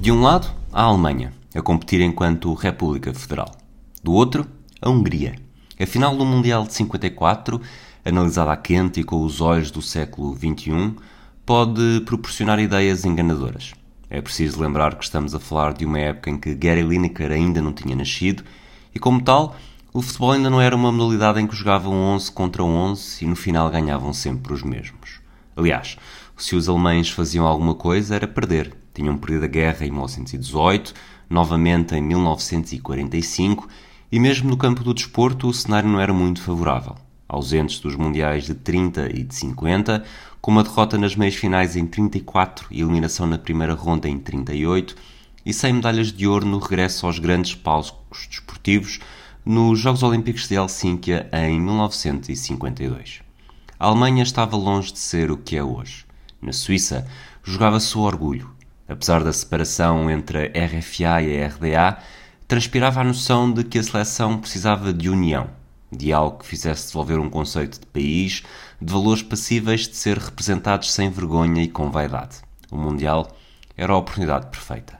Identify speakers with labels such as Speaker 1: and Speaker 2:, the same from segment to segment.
Speaker 1: De um lado, a Alemanha, a competir enquanto República Federal. Do outro, a Hungria. A final do Mundial de 54, analisada a quente e com os olhos do século XXI, pode proporcionar ideias enganadoras. É preciso lembrar que estamos a falar de uma época em que Gary Lineker ainda não tinha nascido e, como tal, o futebol ainda não era uma modalidade em que jogavam 11 contra 11 e no final ganhavam sempre os mesmos. Aliás, se os alemães faziam alguma coisa era perder. Tinham perdido a guerra em 1918, novamente em 1945 e mesmo no campo do desporto o cenário não era muito favorável. Ausentes dos mundiais de 30 e de 50, com uma derrota nas meias finais em 34 e eliminação na primeira ronda em 38, e sem medalhas de ouro no regresso aos grandes palcos desportivos nos Jogos Olímpicos de Helsínquia em 1952. A Alemanha estava longe de ser o que é hoje. Na Suíça, jogava-se o orgulho, apesar da separação entre a RFA e a RDA, transpirava a noção de que a seleção precisava de união, de algo que fizesse desenvolver um conceito de país, de valores passíveis de ser representados sem vergonha e com vaidade. O Mundial era a oportunidade perfeita.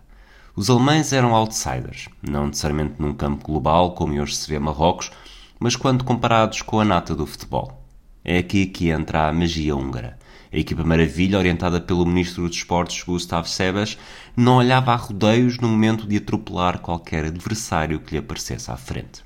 Speaker 1: Os alemães eram outsiders, não necessariamente num campo global como hoje se vê Marrocos, mas quando comparados com a nata do futebol. É aqui que entra a magia húngara. A equipa maravilha, orientada pelo ministro dos Esportes Gustavo Sebas, não olhava a rodeios no momento de atropelar qualquer adversário que lhe aparecesse à frente.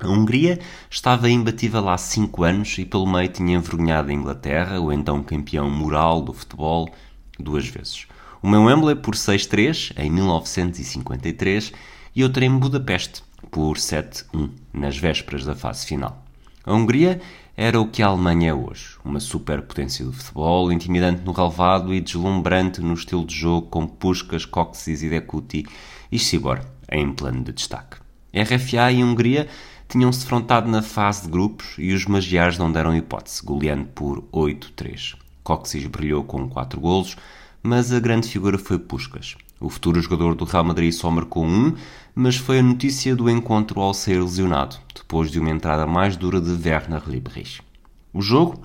Speaker 1: A Hungria estava imbatível há cinco anos e pelo meio tinha envergonhado a Inglaterra, o então campeão moral do futebol, duas vezes. Uma em Wembley por 6-3 em 1953 e outra em Budapeste por 7-1 nas vésperas da fase final. A Hungria era o que a Alemanha é hoje, uma superpotência do futebol, intimidante no relevado e deslumbrante no estilo de jogo com Puskas, Coxis e Dekuti e Sibor em plano de destaque. RFA e Hungria tinham-se defrontado na fase de grupos e os magiares não deram hipótese, goleando por 8-3. Coxis brilhou com 4 golos, mas a grande figura foi Puskas. O futuro jogador do Real Madrid só marcou um, mas foi a notícia do encontro ao ser lesionado, depois de uma entrada mais dura de Werner Lieberich. O jogo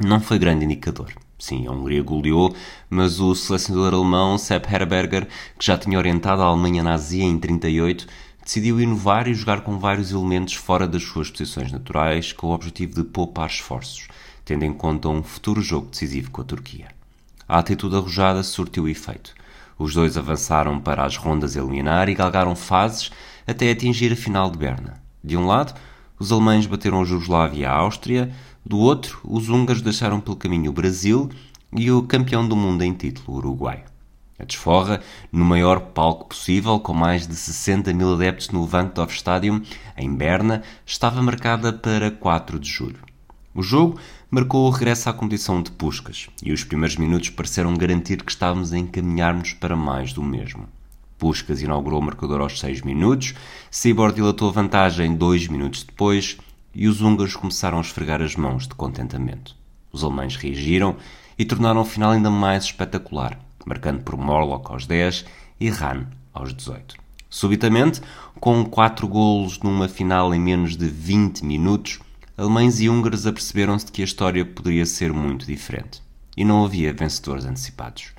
Speaker 1: não foi grande indicador. Sim, a Hungria goleou, mas o selecionador alemão Sepp Herberger, que já tinha orientado a Alemanha nazi em 38, decidiu inovar e jogar com vários elementos fora das suas posições naturais, com o objetivo de poupar esforços, tendo em conta um futuro jogo decisivo com a Turquia. A atitude arrojada surtiu efeito. Os dois avançaram para as rondas eliminar e galgaram fases até atingir a final de Berna. De um lado, os alemães bateram a Jugoslávia e a Áustria, do outro, os húngaros deixaram pelo caminho o Brasil e o campeão do mundo em título, o Uruguai. A desforra, no maior palco possível, com mais de 60 mil adeptos no Levantdorf Stadium, em Berna, estava marcada para 4 de julho. O jogo marcou o regresso à competição de Puscas e os primeiros minutos pareceram garantir que estávamos a encaminhar-nos para mais do mesmo. Puscas inaugurou o marcador aos 6 minutos, Sibor dilatou a vantagem 2 minutos depois e os húngaros começaram a esfregar as mãos de contentamento. Os alemães reagiram e tornaram o final ainda mais espetacular, marcando por Morlock aos 10 e Rahn aos 18. Subitamente, com 4 golos numa final em menos de 20 minutos, alemães e húngaros aperceberam-se de que a história poderia ser muito diferente. E não havia vencedores antecipados.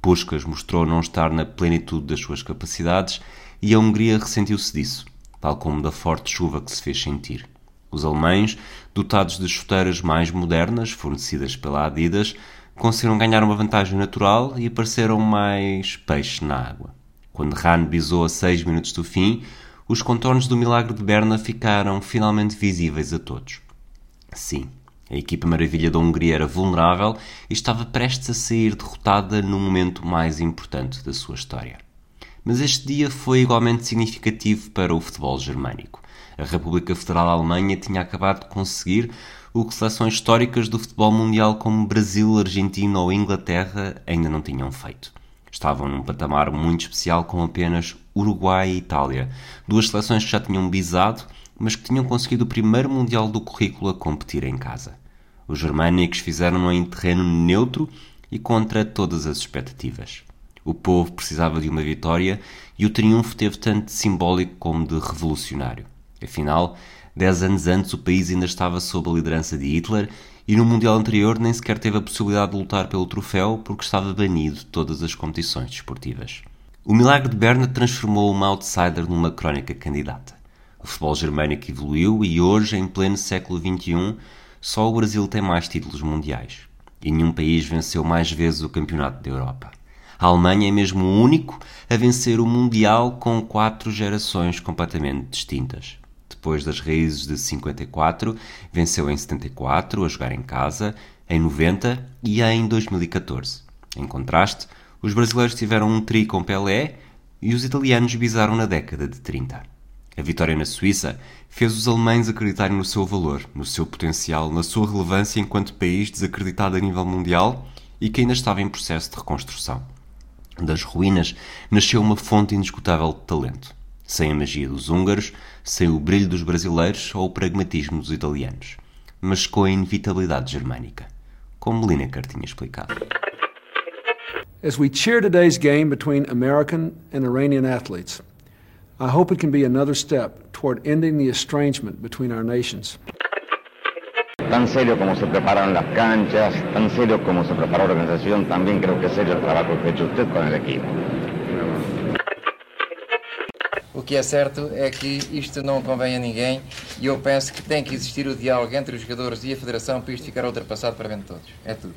Speaker 1: Puskas mostrou não estar na plenitude das suas capacidades e a Hungria ressentiu-se disso, tal como da forte chuva que se fez sentir. Os alemães, dotados de chuteiras mais modernas, fornecidas pela Adidas, conseguiram ganhar uma vantagem natural e apareceram mais peixe na água. Quando Rahn bisou a seis minutos do fim, os contornos do milagre de Berna ficaram finalmente visíveis a todos. Sim, a equipa maravilha da Hungria era vulnerável e estava prestes a sair derrotada no momento mais importante da sua história. Mas este dia foi igualmente significativo para o futebol germânico. A República Federal da Alemanha tinha acabado de conseguir o que seleções históricas do futebol mundial como Brasil, Argentina ou Inglaterra ainda não tinham feito. Estavam num patamar muito especial com apenas Uruguai e Itália, duas seleções que já tinham bisado, mas que tinham conseguido o primeiro Mundial do currículo a competir em casa. Os germânicos fizeram-no em terreno neutro e contra todas as expectativas. O povo precisava de uma vitória e o triunfo teve tanto de simbólico como de revolucionário. Afinal, dez anos antes o país ainda estava sob a liderança de Hitler e no Mundial anterior nem sequer teve a possibilidade de lutar pelo troféu porque estava banido de todas as competições desportivas. O milagre de Berna transformou uma outsider numa crónica candidata. O futebol germânico evoluiu e hoje, em pleno século XXI, só o Brasil tem mais títulos mundiais. E nenhum país venceu mais vezes o Campeonato da Europa. A Alemanha é mesmo o único a vencer o Mundial com quatro gerações completamente distintas depois das raízes de 54, venceu em 74, a jogar em casa, em 90 e em 2014. Em contraste, os brasileiros tiveram um tri com Pelé e os italianos bizaram na década de 30. A vitória na Suíça fez os alemães acreditarem no seu valor, no seu potencial, na sua relevância enquanto país desacreditado a nível mundial e que ainda estava em processo de reconstrução. Das ruínas nasceu uma fonte indiscutível de talento sem a magia dos húngaros, sem o brilho dos brasileiros ou o pragmatismo dos italianos, mas com a inevitabilidade germânica, como Lineker tinha explicado.
Speaker 2: As we cheer today's game between American and Iranian athletes, I hope it can be another step toward ending the estrangement between our nations.
Speaker 3: Tan serio como se preparan las canchas, tan serio como se preparó la organización, también creo que es serio el trabajo que ha hecho usted con el equipo.
Speaker 4: O que é certo é que isto não convém a ninguém e eu penso que tem que existir o diálogo entre os jogadores e a Federação para isto ficar ultrapassado para bem de todos. É tudo.